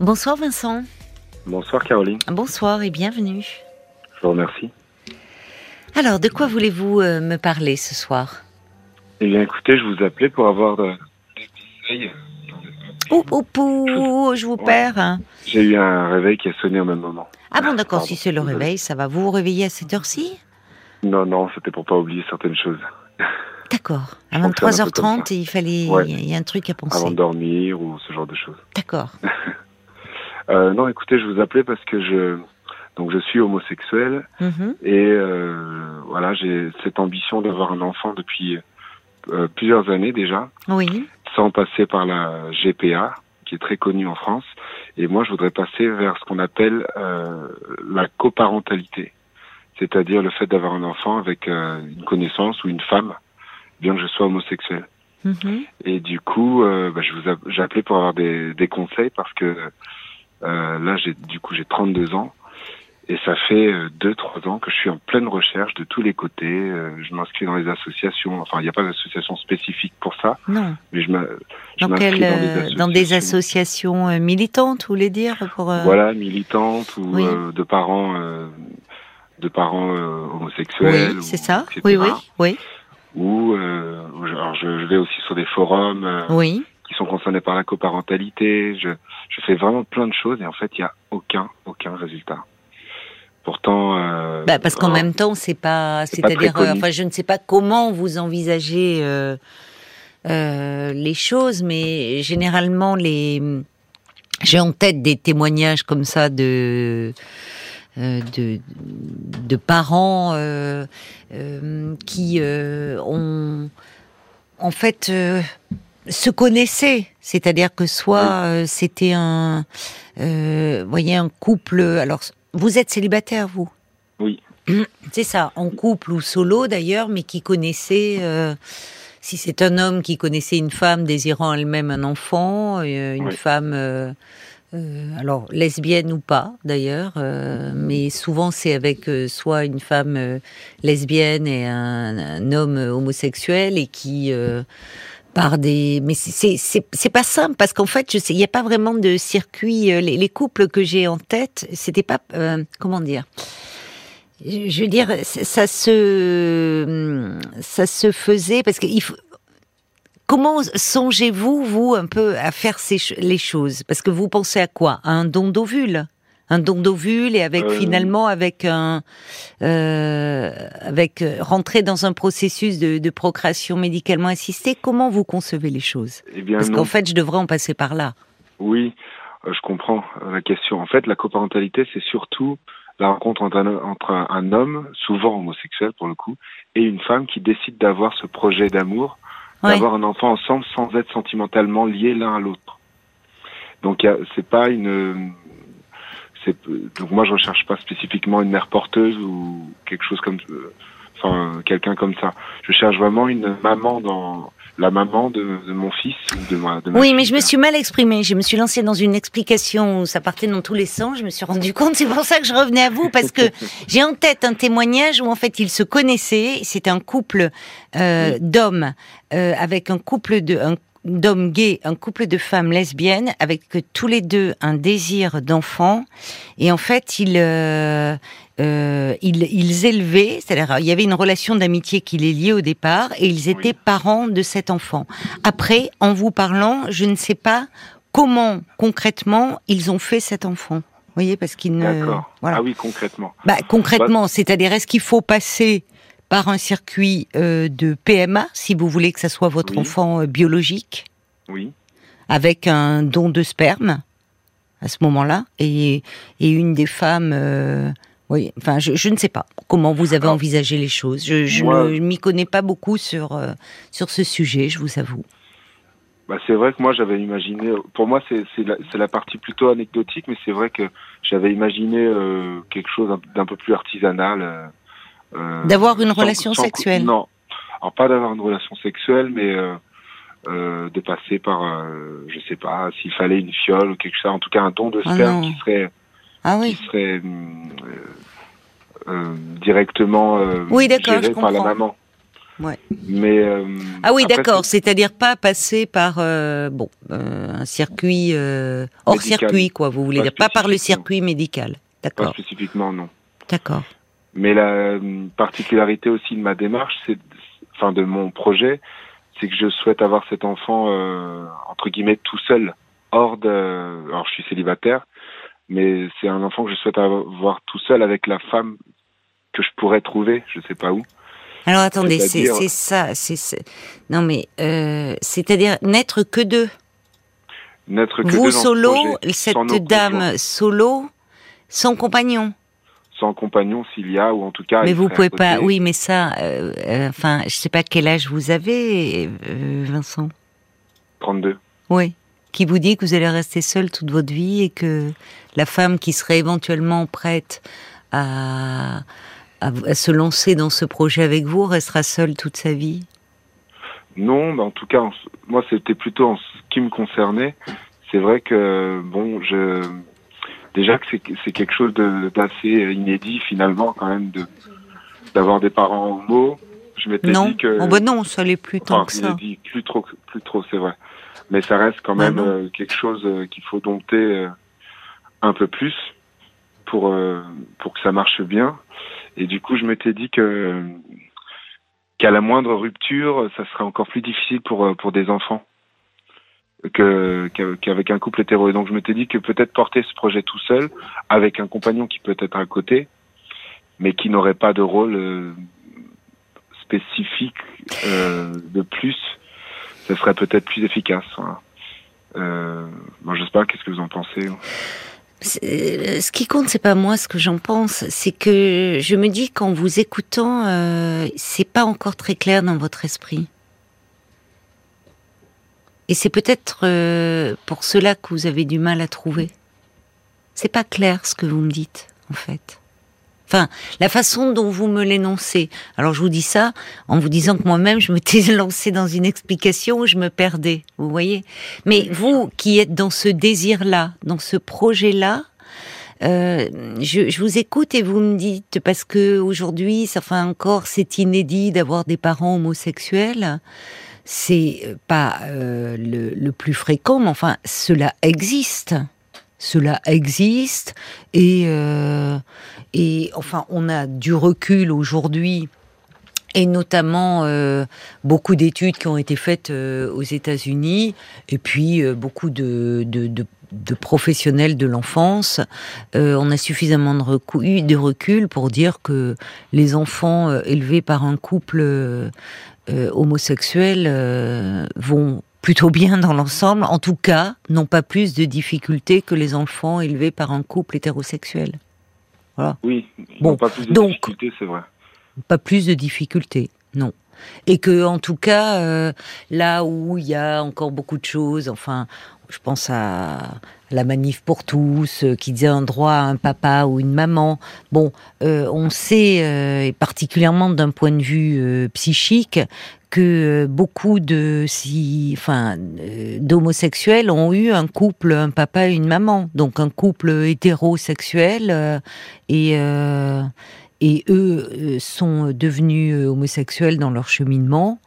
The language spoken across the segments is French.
Bonsoir Vincent. Bonsoir Caroline. Bonsoir et bienvenue. Je vous remercie. Alors, de quoi voulez-vous euh, me parler ce soir? Eh bien, écoutez, je vous appelais pour avoir de- des conseils. Ouh, ouh, ouh, je vous Ouais. perds. hein. J'ai eu un réveil qui a sonné au même moment. Ah bon, d'accord, si c'est le réveil, ça va. Vous vous réveillez à cette heure-ci? Non, non, c'était pour pas oublier certaines choses. D'accord. À Je fonctionne un peu comme 23h30, ça. il fallait. Ouais. Il y a un truc à Avant penser. de dormir ou ce genre de choses. D'accord. Euh, non, écoutez, je vous appelais parce que je, donc je suis homosexuel Mhm. et euh, voilà, j'ai cette ambition d'avoir un enfant depuis euh, plusieurs années déjà, Oui. sans passer par la GPA, qui est très connue en France. Et moi, je voudrais passer vers ce qu'on appelle euh, la coparentalité, c'est-à-dire le fait d'avoir un enfant avec euh, une connaissance ou une femme, bien que je sois homosexuel. Mhm. Et du coup, bah, je vous appelé pour avoir des, des conseils parce que euh, là, j'ai du coup j'ai 32 ans et ça fait 2-3 ans que je suis en pleine recherche de tous les côtés. Euh, je m'inscris dans les associations. Enfin, il n'y a pas d'association spécifique pour ça, Non. mais je je Dans, euh, des associations euh, militantes, vous voulez dire pour, euh, Voilà, militantes ou Oui. euh, de parents euh, de parents euh, homosexuels. Oui, ou- c'est ça. etc. Oui, oui, oui. Ou euh, alors je, je vais aussi sur des forums. euh, Oui. Qui sont concernés par la coparentalité. Je, je fais vraiment plein de choses et en fait, il n'y a aucun, aucun résultat. Pourtant, euh, Bah, parce qu'en oh, même temps, c'est pas, c'est pas c'est-à-dire, euh, enfin, je ne sais pas comment vous envisagez euh, euh, les choses, mais généralement, les, j'ai en tête des témoignages comme ça de de, de parents qui ont en fait se connaissaient, c'est-à-dire que soit euh, c'était un, euh, voyez, un couple. Alors, vous êtes célibataire, vous? Oui. C'est ça, en couple ou solo d'ailleurs, mais qui connaissait. euh, si c'est un homme qui connaissait une femme désirant elle-même un enfant, euh, une Oui. femme, euh, alors lesbienne ou pas d'ailleurs, euh, mais souvent c'est avec euh, soit une femme lesbienne et un, un homme homosexuel et qui par des mais c'est- pas simple parce qu'en fait je sais il n'y a pas vraiment de circuit euh, les, les couples que j'ai en tête c'était pas euh, comment dire? Je veux dire ça se ça se faisait parce que il faut Comment songez-vous, vous, un peu, à faire ces, les choses? Parce que vous pensez à quoi? À un don d'ovule? Un don d'ovule et avec Euh, finalement, avec un, euh, avec euh, rentrer dans un processus de, de procréation médicalement assistée. Comment vous concevez les choses? Eh bien, Parce qu'en fait, je devrais en passer par là. Oui, euh, je comprends la question. En fait, la coparentalité, c'est surtout la rencontre entre un, entre un, un homme, souvent homosexuel pour le coup, et une femme qui décide d'avoir ce projet d'amour, d'avoir un enfant ensemble sans être sentimentalement liés l'un à l'autre. Donc, c'est pas une. Donc, moi, je recherche pas spécifiquement une mère porteuse ou quelque chose comme. Enfin, quelqu'un comme ça. Je cherche vraiment une maman dans. La maman de, de mon fils ou de ma, de ma Oui, fille. mais je me suis mal exprimée. Je me suis lancée dans une explication où ça partait dans tous les sens. Je me suis rendu compte. C'est pour ça que je revenais à vous parce que j'ai en tête un témoignage où en fait ils se connaissaient. C'était un couple euh, d'hommes euh, avec un couple de un d'hommes gays, un couple de femmes lesbiennes avec tous les deux un désir d'enfant. Et en fait, ils euh, euh, ils, ils élevaient, c'est-à-dire il y avait une relation d'amitié qui les liait au départ, et ils étaient Oui. parents de cet enfant. Après, en vous parlant, je ne sais pas comment concrètement ils ont fait cet enfant. Vous voyez, parce qu'ils ne. D'accord. Voilà. Ah oui, concrètement. Bah, concrètement, c'est-à-dire est-ce qu'il faut passer par un circuit euh, de PMA si vous voulez que ça soit votre Oui. enfant euh, biologique Oui. avec un don de sperme à ce moment-là et, et une des femmes euh, oui enfin je, je ne sais pas comment vous avez envisagé les choses je, je moi- ne m'y connais pas beaucoup sur sur ce sujet je vous avoue Bah, c'est vrai que moi j'avais imaginé. Pour moi, c'est la, partie plutôt anecdotique, mais c'est vrai que j'avais imaginé quelque chose d'un peu plus artisanal. Euh, D'avoir une sans- relation sans- sexuelle. Non. Alors pas d'avoir une relation sexuelle, mais euh, euh, de passer par, je sais pas, s'il fallait une fiole ou quelque chose. En tout cas, un don de Ah sperme qui serait, ah qui serait euh, directement euh, Oui, d'accord, géré je par la maman. Ouais. Mais euh, Ah oui, d'accord. c'est- C'est-à-dire pas passer par bon un circuit hors Médical. circuit, quoi. Vous voulez Pas dire pas par le circuit médical. Pas D'accord, spécifiquement, non. d'accord. Mais la euh, particularité aussi de ma démarche, c'est, enfin, de mon projet, c'est que je souhaite avoir cet enfant euh, entre guillemets tout seul, hors de. Alors, je suis célibataire, mais c'est un enfant que je souhaite avoir tout seul avec la femme que je pourrais trouver, je sais pas où. Alors attendez, c'est ça, c'est non mais euh, c'est-à-dire n'être que deux. N'être que Vous deux solo, cette dame conjoints, solo, sans compagnon. Sans compagnon s'il y a, ou en tout cas. mais vous pouvez pas. Oui, mais ça, euh, euh, enfin, je sais pas quel âge vous avez, euh, Vincent. 32. Oui. Qui vous dit que vous allez rester seul toute votre vie et que la femme qui serait éventuellement prête à, à, à se lancer dans ce projet avec vous restera seule toute sa vie? Non, mais en tout cas, moi, c'était plutôt en ce qui me concernait. C'est vrai que, bon, je, déjà que c'est, quelque chose d'assez inédit, finalement, quand même, de, d'avoir des parents homo. Je m'étais dit que, Oh bah non, ça l'est plus tant enfin, que ça. inédit, plus trop, plus trop, c'est vrai. Mais ça reste quand Bah même euh, quelque chose euh, qu'il faut dompter euh, un peu plus pour, euh, pour que ça marche bien. Et du coup, je m'étais dit que, qu'à la moindre rupture, ça serait encore plus difficile pour, euh, pour des enfants qu'avec un couple hétéro. Et donc, je m'étais dit que peut-être porter ce projet tout seul, avec un compagnon qui peut être à côté, mais qui n'aurait pas de rôle euh, spécifique euh, de plus, ça serait peut-être plus efficace. Voilà. Euh, moi, je sais pas, qu'est-ce que vous en pensez C'est- Ce qui compte, c'est pas moi ce que j'en pense, c'est que je me dis qu'en vous écoutant, euh, c'est pas encore très clair dans votre esprit. Et c'est peut-être euh, pour cela que vous avez du mal à trouver. C'est pas clair ce que vous me dites, en fait. Enfin, la façon dont vous me l'énoncez. Alors, je vous dis ça en vous disant que moi-même, je m'étais lancée dans une explication où je me perdais. Vous voyez Mais vous, qui êtes dans ce désir-là, dans ce projet-là, euh, je, je vous écoute et vous me dites parce que aujourd'hui, ça fait encore, c'est inédit d'avoir des parents homosexuels. C'est pas euh, le, plus fréquent, mais enfin, cela existe. Cela existe et euh, et enfin, on a du recul aujourd'hui et notamment euh, beaucoup d'études qui ont été faites euh, aux États-Unis, et puis euh, beaucoup de, de, de, professionnels de l'enfance. Euh, on a suffisamment de recul, de recul pour dire que les enfants euh, élevés par un couple euh, euh, homosexuel euh, vont plutôt bien dans l'ensemble, en tout cas, n'ont pas plus de difficultés que les enfants élevés par un couple hétérosexuel. Oui, ils Bon, pas plus de donc- difficultés, c'est vrai. pas plus de difficultés, non. Et que, en tout cas, euh, là où il y a encore beaucoup de choses, enfin, je pense à la manif pour tous, euh, qui dit un droit à un papa ou une maman. Bon, euh, on sait, euh, et particulièrement d'un point de vue psychique, que beaucoup de enfin, d'homosexuels ont eu un couple, un papa et une maman, donc un couple hétérosexuel et et eux sont devenus homosexuels dans leur cheminement.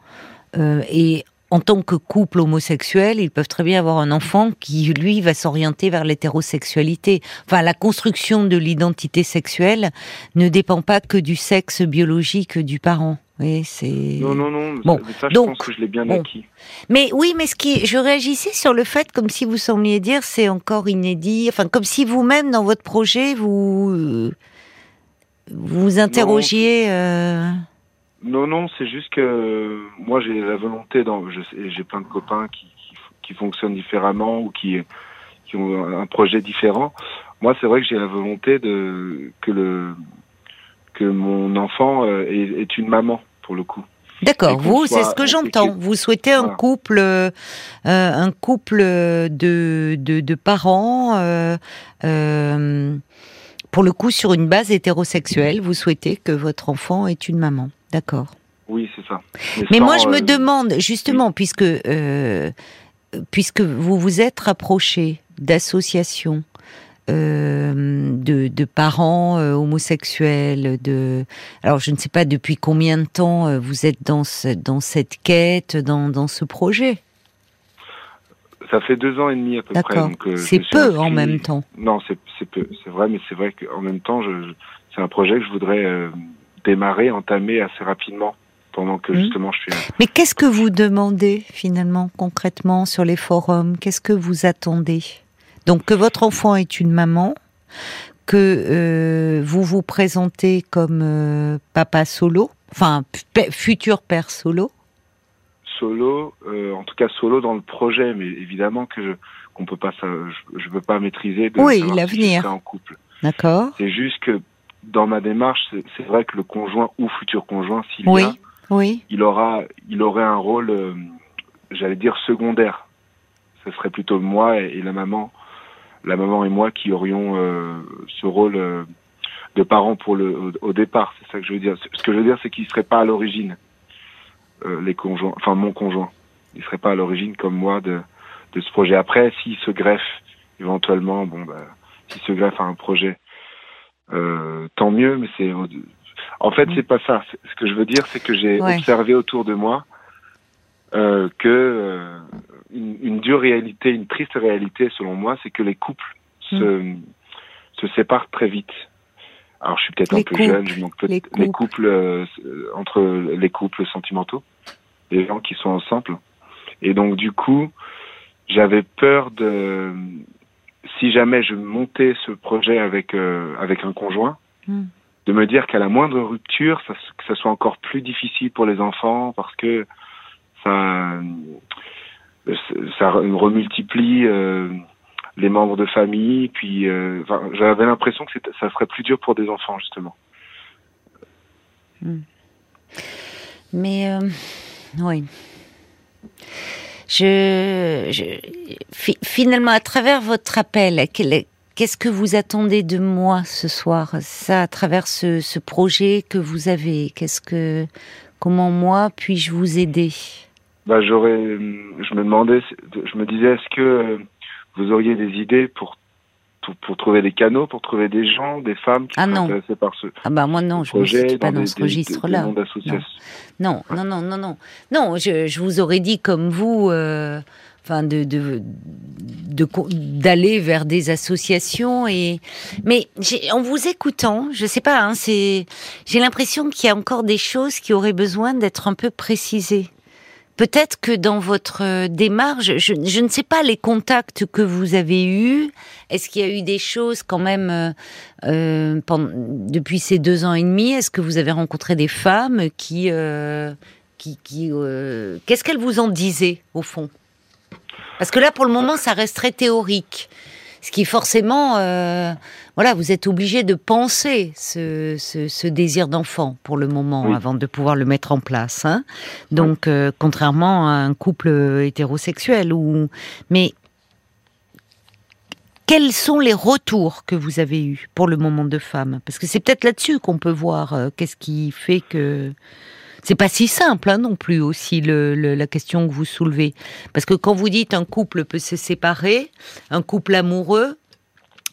Et en tant que couple homosexuel, ils peuvent très bien avoir un enfant qui, lui, va s'orienter vers l'hétérosexualité. Enfin, la construction de l'identité sexuelle ne dépend pas que du sexe biologique du parent. Oui, c'est. Non, non, non, Bon, ça, je donc, pense que je l'ai bien bon. acquis. Mais oui, mais ce qui, je réagissais sur le fait comme si vous sembliez dire c'est encore inédit. Enfin, comme si vous-même dans votre projet vous euh, vous interrogiez. euh, Non, non, c'est juste que moi j'ai la volonté, j'ai plein de copains qui, qui, qui fonctionnent différemment ou qui, qui ont un projet différent. Moi, c'est vrai que j'ai la volonté de que le que mon enfant euh, est, est une maman pour le coup. D'accord, vous, c'est ce que j'entends. Vous souhaitez un Voilà. couple, euh, un couple de, de, de parents, euh, euh, pour le coup, sur une base hétérosexuelle. Vous souhaitez que votre enfant ait une maman. D'accord. Oui, c'est ça. Mais sans, moi, je me euh, demande, justement, puisque, euh, puisque vous vous êtes rapproché d'associations euh, de, parents euh, homosexuels. De, alors je ne sais pas depuis combien de temps vous êtes dans dans cette quête, dans, dans ce projet? Ça fait deux ans et demi à peu près. c'est peu en même temps. Non, c'est peu, c'est vrai, mais c'est vrai qu'en même temps, c'est un projet que je voudrais démarrer, entamer assez rapidement pendant que mmh. justement je suis. Mais qu'est-ce que vous demandez finalement concrètement sur les forums? Qu'est-ce que vous attendez? Donc que votre enfant est une maman, que euh, vous vous présentez comme euh, papa solo, enfin futur père solo? Solo, euh, en tout cas solo dans le projet, mais évidemment que je qu'on peut pas, je, peux pas maîtriser de oui l'avenir en couple. D'accord. C'est juste que dans ma démarche, c'est vrai que le conjoint ou futur conjoint, s'il oui. y a, oui. il aura, il aurait un rôle, euh, j'allais dire secondaire. Ce serait plutôt moi et, la maman, la maman et moi qui aurions euh, ce rôle euh, de parents pour le au, départ. C'est ça que je veux dire. Ce que je veux dire, c'est qu'il serait pas à l'origine les conjoints, enfin mon conjoint. Il serait pas à l'origine comme moi de de ce projet. Après, s'il se greffe éventuellement, bon bah, s'il se greffe à un projet, tant mieux. Mais c'est en fait, c'est pas ça. Ce que je veux dire, c'est que j'ai observé autour de moi euh, que euh, une, dure réalité, une triste réalité, selon moi, c'est que les couples se, mm. se séparent très vite. Alors, je suis peut-être un peu jeune, je manque peut-être les couples, euh, entre les couples sentimentaux, les gens qui sont ensemble. Et donc, du coup, j'avais peur de si jamais je montais ce projet avec euh, avec un conjoint. Mm de me dire qu'à la moindre rupture, ça, que ça soit encore plus difficile pour les enfants parce que ça, ça remultiplie euh, les membres de famille. Puis, euh, j'avais l'impression que ça serait plus dur pour des enfants justement. Hmm. Mais euh, oui. Je, je, finalement, à travers votre appel, Qu'est-ce que vous attendez de moi ce soir? Ça, à travers ce, projet que vous avez, qu'est-ce que, comment moi puis-je vous aider? Bah, j'aurais, je me demandais, je me disais, est-ce que vous auriez des idées pour pour, trouver des canaux, pour trouver des gens, des femmes qui ah sont intéressées par ce ah bah moi non, je ne suis pas dans ce registre-là. Non. non. non, non, non, non, je, vous aurais dit comme vous, euh, enfin de d'aller vers des associations et mais en vous écoutant, je sais pas, hein, c'est j'ai l'impression qu'il y a encore des choses qui auraient besoin d'être un peu précisées. Peut-être que dans votre démarche, je, ne sais pas les contacts que vous avez eus. Est-ce qu'il y a eu des choses quand même euh, euh depuis ces deux ans et demi? Est-ce que vous avez rencontré des femmes qui, euh, qui, qui euh, qu'est-ce qu'elles vous en disaient au fond? Parce que là, pour le moment, ça reste très théorique. Ce qui forcément, euh, voilà, vous êtes obligé de penser ce, désir d'enfant pour le moment avant de pouvoir le mettre en place. Hein. Donc, euh, contrairement à un couple hétérosexuel, ou mais quels sont les retours que vous avez eus pour le moment de femme? Parce que c'est peut-être là-dessus qu'on peut voir euh, qu'est-ce qui fait que c'est pas si simple hein, non plus aussi le, la question que vous soulevez. Parce que quand vous dites un couple peut se séparer, un couple amoureux,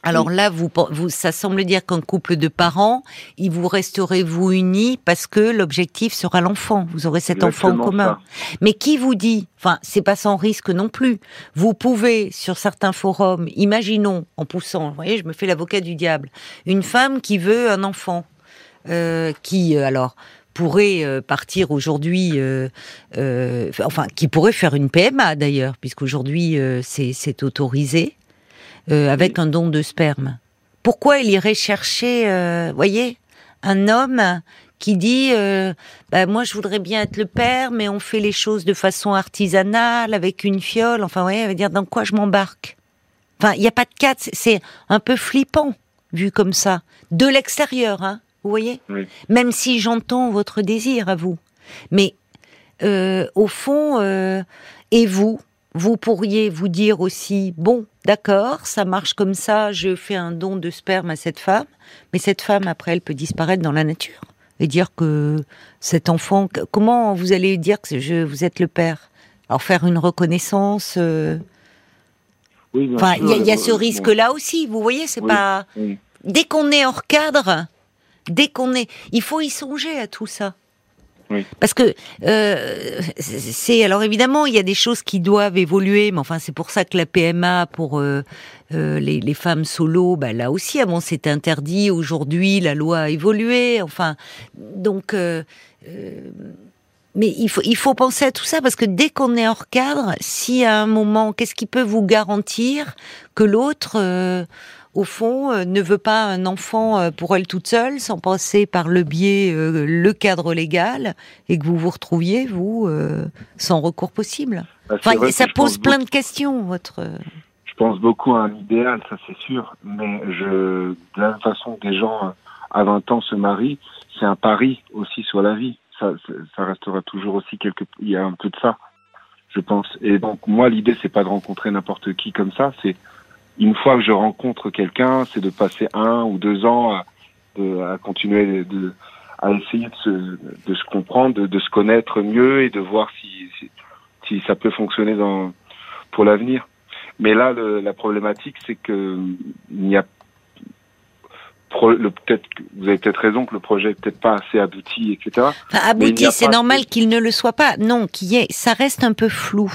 alors là, vous, vous, ça semble dire qu'un couple de parents, il vous resterez vous unis parce que l'objectif sera l'enfant. Vous aurez cet enfant en commun. Mais qui vous dit, enfin, c'est pas sans risque non plus. Vous pouvez, sur certains forums, imaginons, en poussant, vous voyez, je me fais l'avocat du diable, une femme qui veut un enfant, euh, qui, euh, alors, pourrait euh, partir aujourd'hui, euh, euh, enfin, qui pourrait faire une PMA d'ailleurs, puisqu'aujourd'hui c'est autorisé, avec un don de sperme. Pourquoi il irait chercher, voyez, un homme qui dit bah, moi je voudrais bien être le père mais on fait les choses de façon artisanale avec une fiole enfin vous voyez elle veut dire dans quoi je m'embarque? Enfin il n'y a pas de cas c'est un peu flippant vu comme ça. De l'extérieur hein vous voyez Même si j'entends votre désir à vous. Mais euh, au fond, euh, et vous vous pourriez vous dire aussi, bon, d'accord, ça marche comme ça, je fais un don de sperme à cette femme, mais cette femme, après, elle peut disparaître dans la nature. Et dire que cet enfant, comment vous allez dire que je, vous êtes le père? Alors faire une reconnaissance euh, Oui, Enfin, il y, a- il y a ce risque-là aussi. Vous voyez, c'est Oui, pas oui. dès qu'on est hors cadre, dès qu'on est, il faut y songer à tout ça. Oui. Parce que euh, c'est alors évidemment il y a des choses qui doivent évoluer, mais enfin c'est pour ça que la PMA pour euh, euh, les, les femmes solo, bah, là aussi avant c'était interdit. Aujourd'hui la loi a évolué. Enfin donc euh, euh, mais il faut, il faut penser à tout ça parce que dès qu'on est hors cadre, si à un moment, qu'est-ce qui peut vous garantir que l'autre, euh, au fond, euh, ne veut pas un enfant euh, pour elle toute seule, sans passer par le biais, euh, le cadre légal, et que vous vous retrouviez, vous, euh, sans recours possible Bah, Enfin, ça pose plein beaucoup- de questions, votre... Je pense beaucoup à un idéal, ça c'est sûr, mais je, de la même façon que des gens à 20 ans se marient, c'est un pari aussi sur la vie. Ça, ça- ça restera toujours aussi quelque, il y a un peu de ça, je pense. Et donc moi, l'idée c'est pas de rencontrer n'importe qui comme ça, c'est une fois que je rencontre quelqu'un, c'est de passer un ou deux ans à, de- à continuer de, à essayer de se, de se comprendre, de, de se connaître mieux et de voir si, si, si ça peut fonctionner dans, pour l'avenir. Mais là, le- la problématique, c'est que il n'y a peut-être vous avez peut-être raison que le projet est peut-être pas assez abouti, etc. Enfin, abouti, c'est normal qu'il ne le soit pas. Non, y ça reste un peu flou.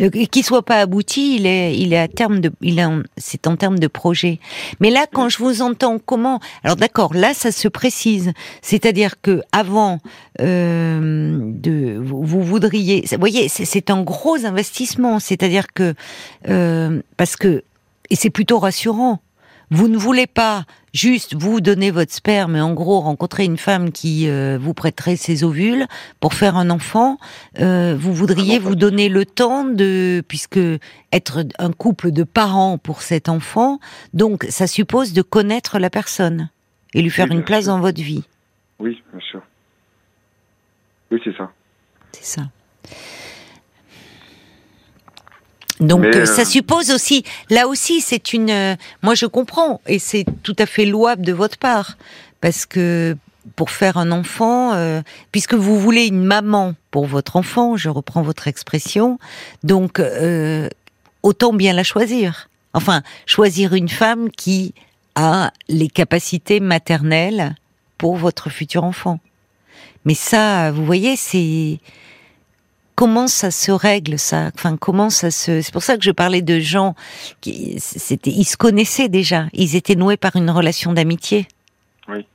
Euh, Qu'il soit pas abouti, il est, il est à terme de, il c'est en termes de projet. Mais là, quand je vous entends, comment Alors d'accord, là, ça se précise. C'est-à-dire que avant euh, de, vous, voudriez, vous voyez, c'est- c'est un gros investissement. C'est-à-dire que euh, parce que et c'est plutôt rassurant. Vous ne voulez pas juste vous donner votre sperme et en gros rencontrer une femme qui euh, vous prêterait ses ovules pour faire un enfant. Euh, vous voudriez vous donner le temps de, puisque être un couple de parents pour cet enfant, donc ça suppose de connaître la personne et lui faire Oui, une place sûr. dans votre vie. Oui, bien sûr. Oui, c'est ça. C'est ça. Donc Mais, euh, ça euh, suppose aussi, là aussi c'est une, euh, moi je comprends et c'est tout à fait louable de votre part parce que pour faire un enfant, euh, puisque vous voulez une maman pour votre enfant, je reprends votre expression, donc euh, autant bien la choisir. Enfin, choisir une femme qui a les capacités maternelles pour votre futur enfant. Mais ça, vous voyez, c'est comment ça se règle ça? Enfin, comment ça se C'est pour ça que je parlais de gens qui c'était ils se connaissaient déjà, ils étaient noués par une relation d'amitié. Oui.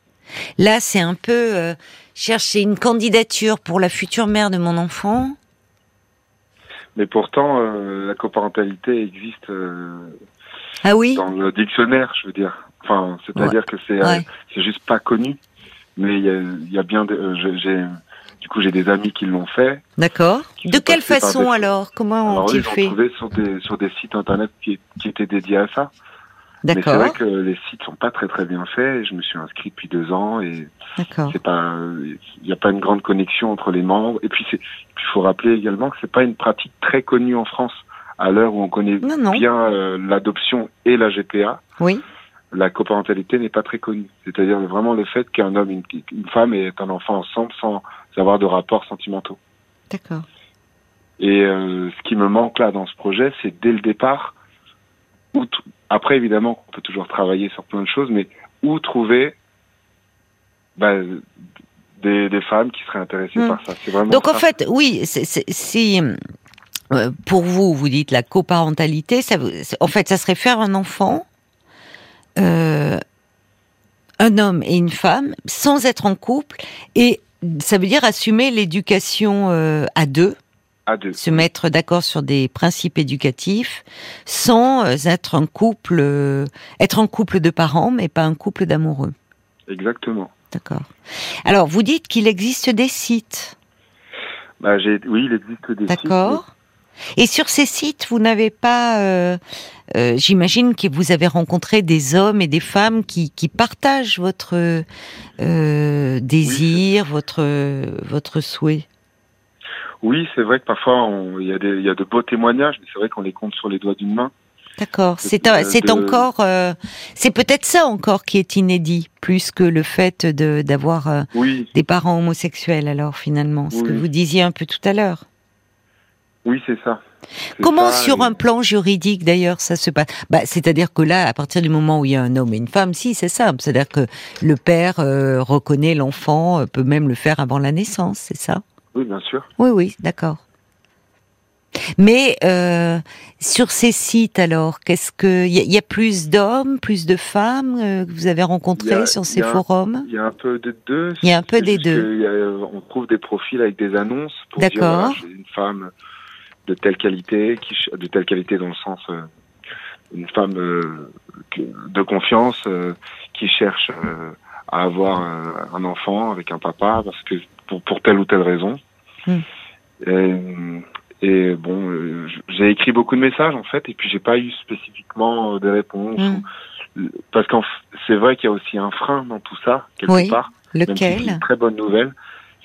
Là, c'est un peu euh, chercher une candidature pour la future mère de mon enfant. Mais pourtant, euh, la coparentalité existe euh, Ah oui? dans le dictionnaire, je veux dire. Enfin, c'est-à-dire que c'est Ouais. c'est juste pas connu. Mais il y a, y a bien, j'ai- coup, j'ai des amis qui l'ont fait. D'accord. De quelle façon des- alors? Comment ont-ils ils ont fait trouvé sur des sur des sites internet qui, qui étaient dédiés à ça. Mais c'est vrai que les sites sont pas très très bien faits. Je me suis inscrit depuis deux ans et c'est pas, il n'y a pas une grande connexion entre les membres. Et puis il faut rappeler également que c'est pas une pratique très connue en France. À l'heure où on connaît Non, non. bien euh, l'adoption et la GPA, Oui. la coparentalité n'est pas très connue. C'est-à-dire vraiment le fait qu'un homme et une, une femme aient un enfant ensemble sans avoir de rapports sentimentaux. D'accord. Et euh, ce qui me manque là dans ce projet, c'est dès le départ, où après évidemment on peut toujours travailler sur plein de choses, mais où trouver bah, des, des femmes qui seraient intéressées Hmm. par ça. C'est vraiment Donc en fait, oui, si euh, pour vous, vous dites la coparentalité, ça, en fait, ça serait faire un enfant, euh, un homme et une femme, sans être en couple, et ça veut dire assumer l'éducation euh, à deux, à deux. se mettre d'accord sur des principes éducatifs, sans euh, être un couple, euh, être un couple de parents, mais pas un couple d'amoureux. Exactement. D'accord. Alors, vous dites qu'il existe des sites. Bah, oui, il existe des sites. D'accord. Et sur ces sites, vous n'avez pas, euh, euh, j'imagine que vous avez rencontré des hommes et des femmes qui, qui partagent votre euh, désir, votre votre souhait. Oui, c'est vrai que parfois il y a y de beaux témoignages, mais c'est vrai qu'on les compte sur les doigts d'une main. D'accord. C'est un- c'est de- encore, c'est peut-être ça encore qui est inédit, plus que le fait de d'avoir Oui, des parents homosexuels. Alors finalement, ce que vous disiez un peu tout à l'heure. Oui, c'est ça. Comment sur un plan juridique d'ailleurs ça se passe? Bah, C'est-à-dire que là, à partir du moment où il y a un homme et une femme, si c'est simple. C'est-à-dire que le père reconnaît l'enfant, peut même le faire avant la naissance, c'est ça? Oui, bien sûr. Oui, oui, d'accord. Mais euh, sur ces sites, alors, qu'est-ce que il y, a plus d'hommes, plus de femmes euh, que vous avez rencontrés sur ces forums? Il y a un peu des deux. Il y a un peu des deux. on trouve des profils avec des annonces pour dire voilà, j'ai une femme de telle qualité, qui, de telle qualité dans le sens euh, une femme de confiance qui cherche à avoir un enfant avec un papa parce que pour, pour telle ou telle raison. Hmm. Et bon, euh, j'ai écrit beaucoup de messages en fait, et puis j'ai pas eu spécifiquement euh, des réponses. Mmh. parce qu'en c'est vrai qu'il y a aussi un frein dans tout ça quelque oui. part. Lequel? une très bonne nouvelle,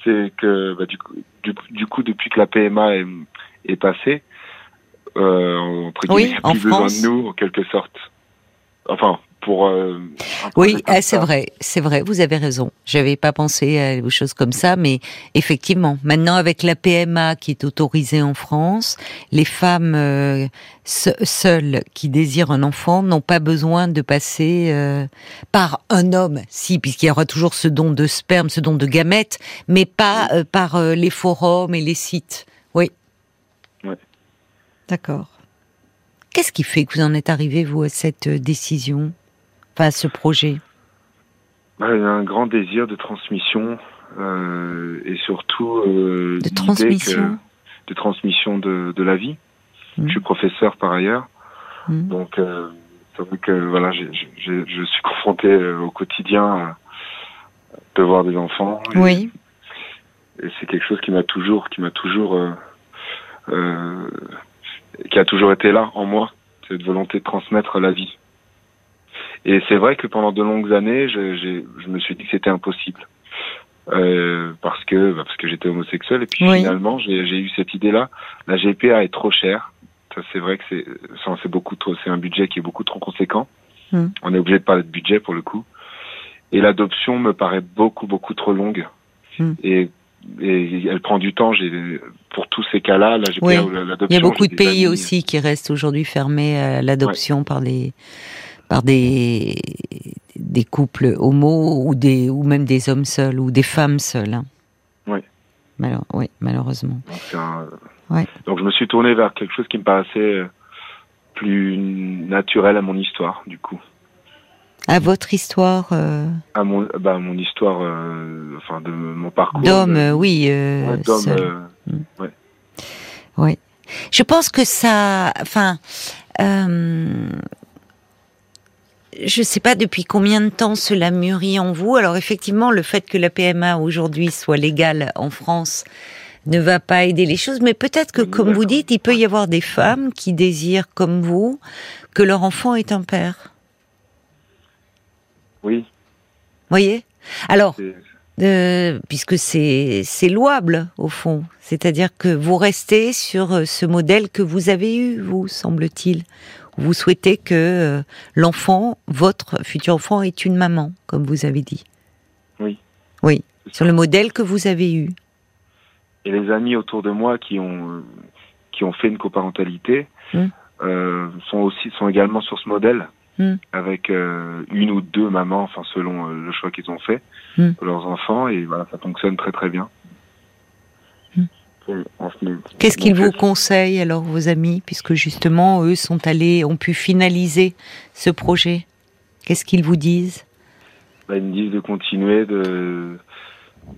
c'est que bah, du, coup, du, coup, depuis que la PMA est, est passée, euh, entre oui, plus besoin de nous en quelque sorte. Enfin, pour. Euh, oui, ah, c'est vrai, c'est vrai. Vous avez raison. J'avais pas pensé à des choses comme ça, mais effectivement, maintenant avec la PMA qui est autorisée en France, les femmes euh, seules qui désirent un enfant n'ont pas besoin de passer euh, par un homme, si, puisqu'il y aura toujours ce don de sperme, ce don de gamètes, mais pas par les forums et les sites. D'accord. Qu'est-ce qui fait que vous en êtes arrivé, vous, à cette décision? Enfin, ce projet? Bah, Il y a un grand désir de transmission euh, et surtout euh, de transmission, de transmission de, de la vie. Mmh. Je suis professeur par ailleurs, mmh. donc euh, c'est vrai que voilà, j je suis confronté euh, au quotidien de voir des enfants. Et, oui. Et c'est quelque chose qui m'a toujours, qui m'a toujours, euh, euh, qui a toujours été là en moi, cette volonté de transmettre la vie. Et c'est vrai que pendant de longues années, je, je me suis dit que c'était impossible. Euh, parce que bah, parce que j'étais homosexuel et puis finalement j'ai eu cette idée là la GPA est trop chère ça c'est vrai que c'est c'est beaucoup trop c'est un budget qui est beaucoup trop conséquent mm. on est obligé de parler de budget pour le coup et l'adoption me paraît beaucoup beaucoup trop longue mm. et et elle prend du temps. Pour tous ces cas-là, là, oui. Il y a beaucoup de pays aussi qui restent aujourd'hui fermés à l'adoption ouais. par les par des, des couples homo ou, des, ou même des hommes seuls ou des femmes seules. Hein. Oui. oui, malheureusement. Donc, ouais. Donc je me suis tourné vers quelque chose qui me paraissait euh, plus naturel à mon histoire, du coup. À votre histoire euh... À mon, bah, mon histoire, euh, enfin de mon parcours. D'homme, euh, oui. Euh, D'homme, mm. ouais. Je pense que ça, enfin, je ne sais pas depuis combien de temps cela mûrit en vous. Alors effectivement, le fait que la PMA aujourd'hui soit légale en France ne va pas aider les choses, mais peut-être que, comme vous dites, il peut y avoir des femmes qui désirent, comme vous, que leur enfant est un père. Oui. Voyez? Alors, euh, puisque c'est louable au fond, c'est-à-dire que vous restez sur euh, ce modèle que vous avez eu, vous semble-t-il, vous souhaitez que euh, l'enfant, votre futur enfant, ait une maman, comme vous avez dit. Oui. Oui, sur le modèle que vous avez eu. Et les amis autour de moi qui ont qui ont fait une coparentalité mmh. euh, sont aussi sont également sur ce modèle. Mmh. avec euh, une ou deux mamans, enfin selon euh, le choix qu'ils ont fait mmh. pour leurs enfants, et voilà, ça fonctionne très très bien. Qu'est-ce qu'ils vous conseillent alors vos amis, puisque justement eux sont allés, ont pu finaliser ce projet? Qu'est-ce qu'ils vous disent? Bah, Ils me disent de continuer, de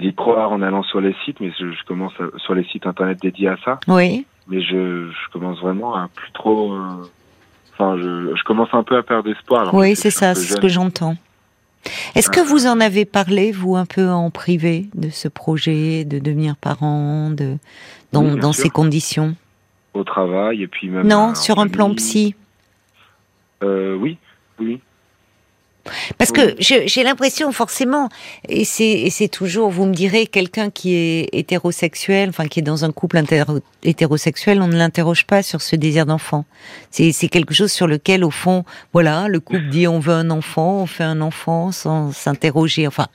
d'y croire en allant sur les sites, mais je, commence sur les sites internet dédiés à ça. Oui. Mais je, je commence vraiment à plus trop. Euh, enfin, je, je, commence un peu à perdre espoir. Oui, c'est ça, c'est ce que j'entends. Est-ce que vous en avez parlé, vous, un peu en privé, de ce projet, de devenir parent, de, dans, oui, dans ces conditions? Au travail, et puis même. Non, sur un plan psy euh, Oui, oui. Parce que j'ai l'impression forcément, et c'est toujours, vous me direz, quelqu'un qui est hétérosexuel, enfin qui est dans un couple hétérosexuel, on ne l'interroge pas sur ce désir d'enfant. C'est quelque chose sur lequel, au fond, voilà, le couple dit on veut un enfant, on fait un enfant sans s'interroger. Enfin,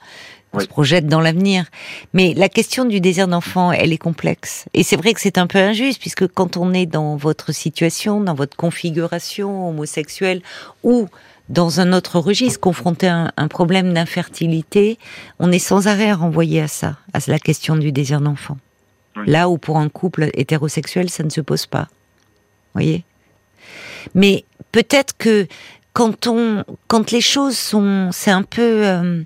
on se projette dans l'avenir. Mais la question du désir d'enfant, elle est complexe. Et c'est vrai que c'est un peu injuste, puisque quand on est dans votre situation, dans votre configuration homosexuelle, ou dans un autre registre, confronté à un, problème d'infertilité, on est sans arrêt renvoyé à ça, à la question du désir d'enfant. Là où pour un couple hétérosexuel, ça ne se pose pas. Voyez? Mais peut-être que quand on, quand les choses sont, c'est un peu, euh,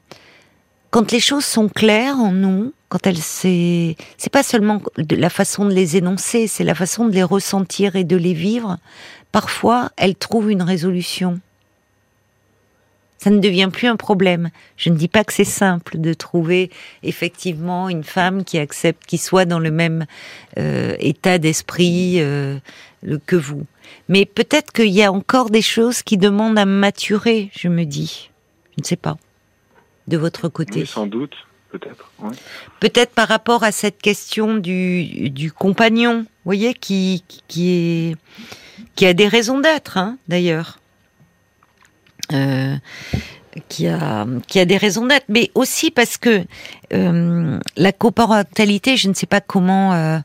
quand les choses sont claires en nous, quand elles, c'est, c'est pas seulement la façon de les énoncer, c'est la façon de les ressentir et de les vivre. Parfois, elles trouvent une résolution. Ça ne devient plus un problème. Je ne dis pas que c'est simple de trouver effectivement une femme qui accepte, qui soit dans le même euh, état d'esprit euh, que vous. Mais peut-être qu'il y a encore des choses qui demandent à maturer, je me dis. Je ne sais pas. De votre côté. sans doute, peut-être. Peut-être par rapport à cette question du, du compagnon, vous voyez, qui, qui, est, qui a des raisons d'être, hein, d'ailleurs. Euh, qui a qui a des raisons d'être, mais aussi parce que euh, la coparentalité, je ne sais pas comment. Euh,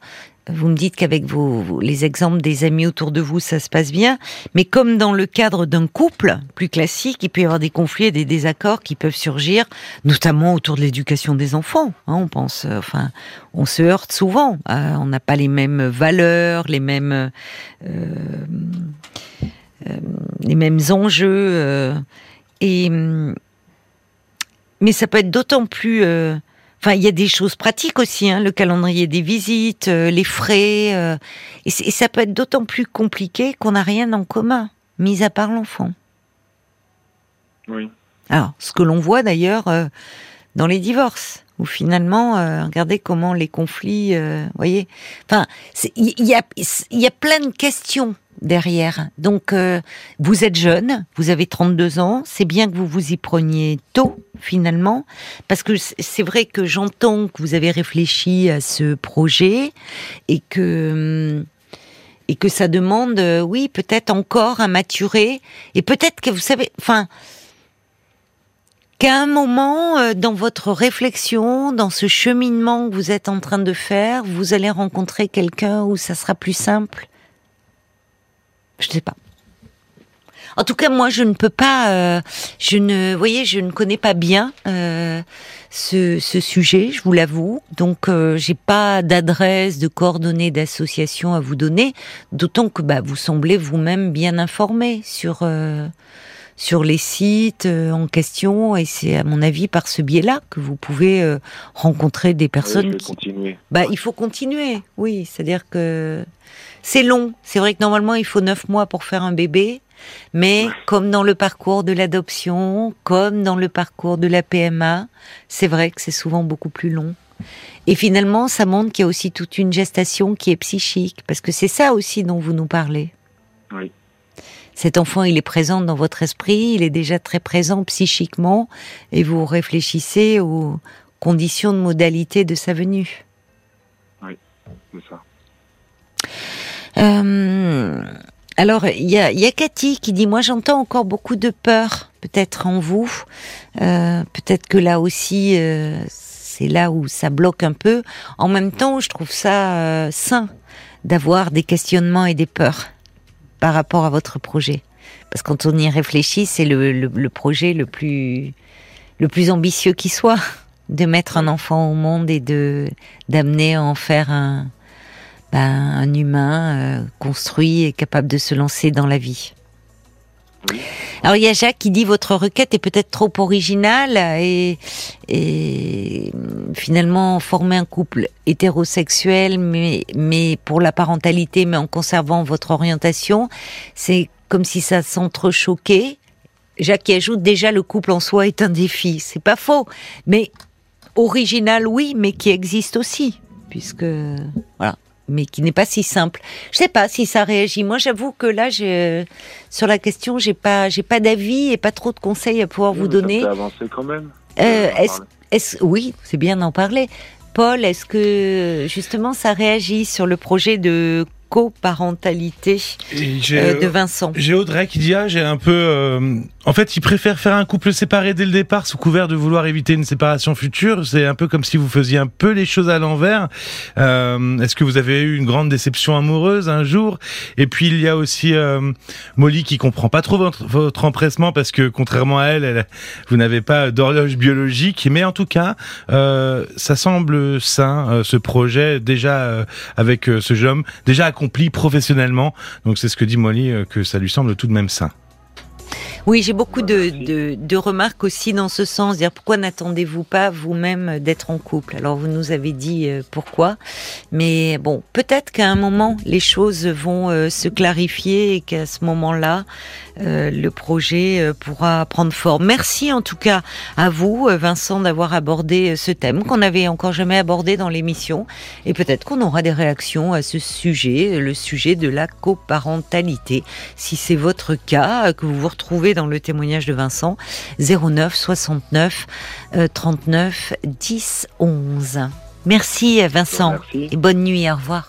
vous me dites qu'avec vos, les exemples des amis autour de vous, ça se passe bien, mais comme dans le cadre d'un couple plus classique, il peut y avoir des conflits et des désaccords qui peuvent surgir, notamment autour de l'éducation des enfants. Hein, on pense, enfin, on se heurte souvent. on n'a pas les mêmes valeurs, les mêmes euh, les mêmes enjeux. Euh, et mais ça peut être d'autant plus. Euh, enfin, il y a des choses pratiques aussi, hein, le calendrier des visites, les frais, et, ça peut être d'autant plus compliqué qu'on n'a rien en commun, mis à part l'enfant. Oui. Alors, ce que l'on voit d'ailleurs dans les divorces, où finalement, regardez comment les conflits, voyez. Enfin, il y a, y a plein de questions derrière. Donc, euh, vous êtes jeune, vous avez 32 ans, c'est bien que vous vous y preniez tôt, finalement, parce que c'est vrai que j'entends que vous avez réfléchi à ce projet et que hum, et que ça demande, euh, oui, peut-être encore à maturer, et peut-être que vous savez, enfin, qu'à un moment, euh, dans votre réflexion, dans ce cheminement que vous êtes en train de faire, vous allez rencontrer quelqu'un où ça sera plus simple je ne sais pas. En tout cas, moi, je ne peux pas. Euh, je ne, voyez, je ne connais pas bien euh, ce, sujet, je vous l'avoue. Donc, euh, j'ai pas d'adresse, de coordonnées d'association à vous donner. D'autant que bah, vous semblez vous-même bien informé sur sur les sites en question, et c'est à mon avis par ce biais-là que vous pouvez rencontrer des personnes. qui... continuer. Bah, il faut continuer. Oui, c'est-à-dire que c'est long. C'est vrai que normalement, il faut neuf mois pour faire un bébé. Mais comme dans le parcours de l'adoption, comme dans le parcours de la PMA, c'est vrai que c'est souvent beaucoup plus long. Et finalement, ça montre qu'il y a aussi toute une gestation qui est psychique, parce que c'est ça aussi dont vous nous parlez. Oui. Cet enfant, il est présent dans votre esprit, il est déjà très présent psychiquement, et vous réfléchissez aux conditions de modalité de sa venue. Oui, c'est ça. Euh, alors, il y a, y a Cathy qui dit, moi j'entends encore beaucoup de peur, peut-être en vous. Euh, peut-être que là aussi, euh, c'est là où ça bloque un peu. En même temps, je trouve ça euh, sain d'avoir des questionnements et des peurs par rapport à votre projet. Parce que quand on y réfléchit, c'est le, le, le, projet le plus, le plus ambitieux qui soit, de mettre un enfant au monde et de d'amener à en faire un, ben, un humain euh, construit et capable de se lancer dans la vie. Alors il y a Jacques qui dit votre requête est peut-être trop originale et, et, finalement former un couple hétérosexuel mais, mais pour la parentalité mais en conservant votre orientation, c'est comme si ça s'entrechoquait. Jacques qui ajoute déjà le couple en soi est un défi, c'est pas faux, mais original oui, mais qui existe aussi puisque voilà mais qui n'est pas si simple. Je sais pas si ça réagit. Moi, j'avoue que là, sur la question, j'ai pas, j'ai pas d'avis et pas trop de conseils à pouvoir vous donner. Ça avancer quand même. Euh, est-ce, oui, c'est bien d'en parler. Paul, est-ce que justement ça réagit sur le projet de coparentalité de Vincent? J'ai Audrey qui dit ah j'ai un peu en fait, il préfère faire un couple séparé dès le départ sous couvert de vouloir éviter une séparation future. C'est un peu comme si vous faisiez un peu les choses à l'envers. Euh, Est-ce que vous avez eu une grande déception amoureuse un jour? Et puis il y a aussi euh, Molly qui comprend pas trop votre, empressement parce que contrairement à elle, elle vous n'avez pas d'horloge biologique. Mais en tout cas, euh, ça semble sain euh, ce projet déjà euh, avec ce jeune homme déjà accompli professionnellement. Donc c'est ce que dit Molly que ça lui semble tout de même sain. Oui, j'ai beaucoup de, de, de, remarques aussi dans ce sens. Dire pourquoi n'attendez-vous pas vous-même d'être en couple? Alors vous nous avez dit euh, pourquoi, mais bon, peut-être qu'à un moment les choses vont euh, se clarifier et qu'à ce moment-là, le projet pourra prendre forme. Merci en tout cas à vous, Vincent, d'avoir abordé ce thème qu'on n'avait encore jamais abordé dans l'émission, et peut-être qu'on aura des réactions à ce sujet, le sujet de la coparentalité. Si c'est votre cas, que vous vous retrouvez dans le témoignage de Vincent 09 69 39 10 11. Merci Vincent et bonne nuit, au revoir.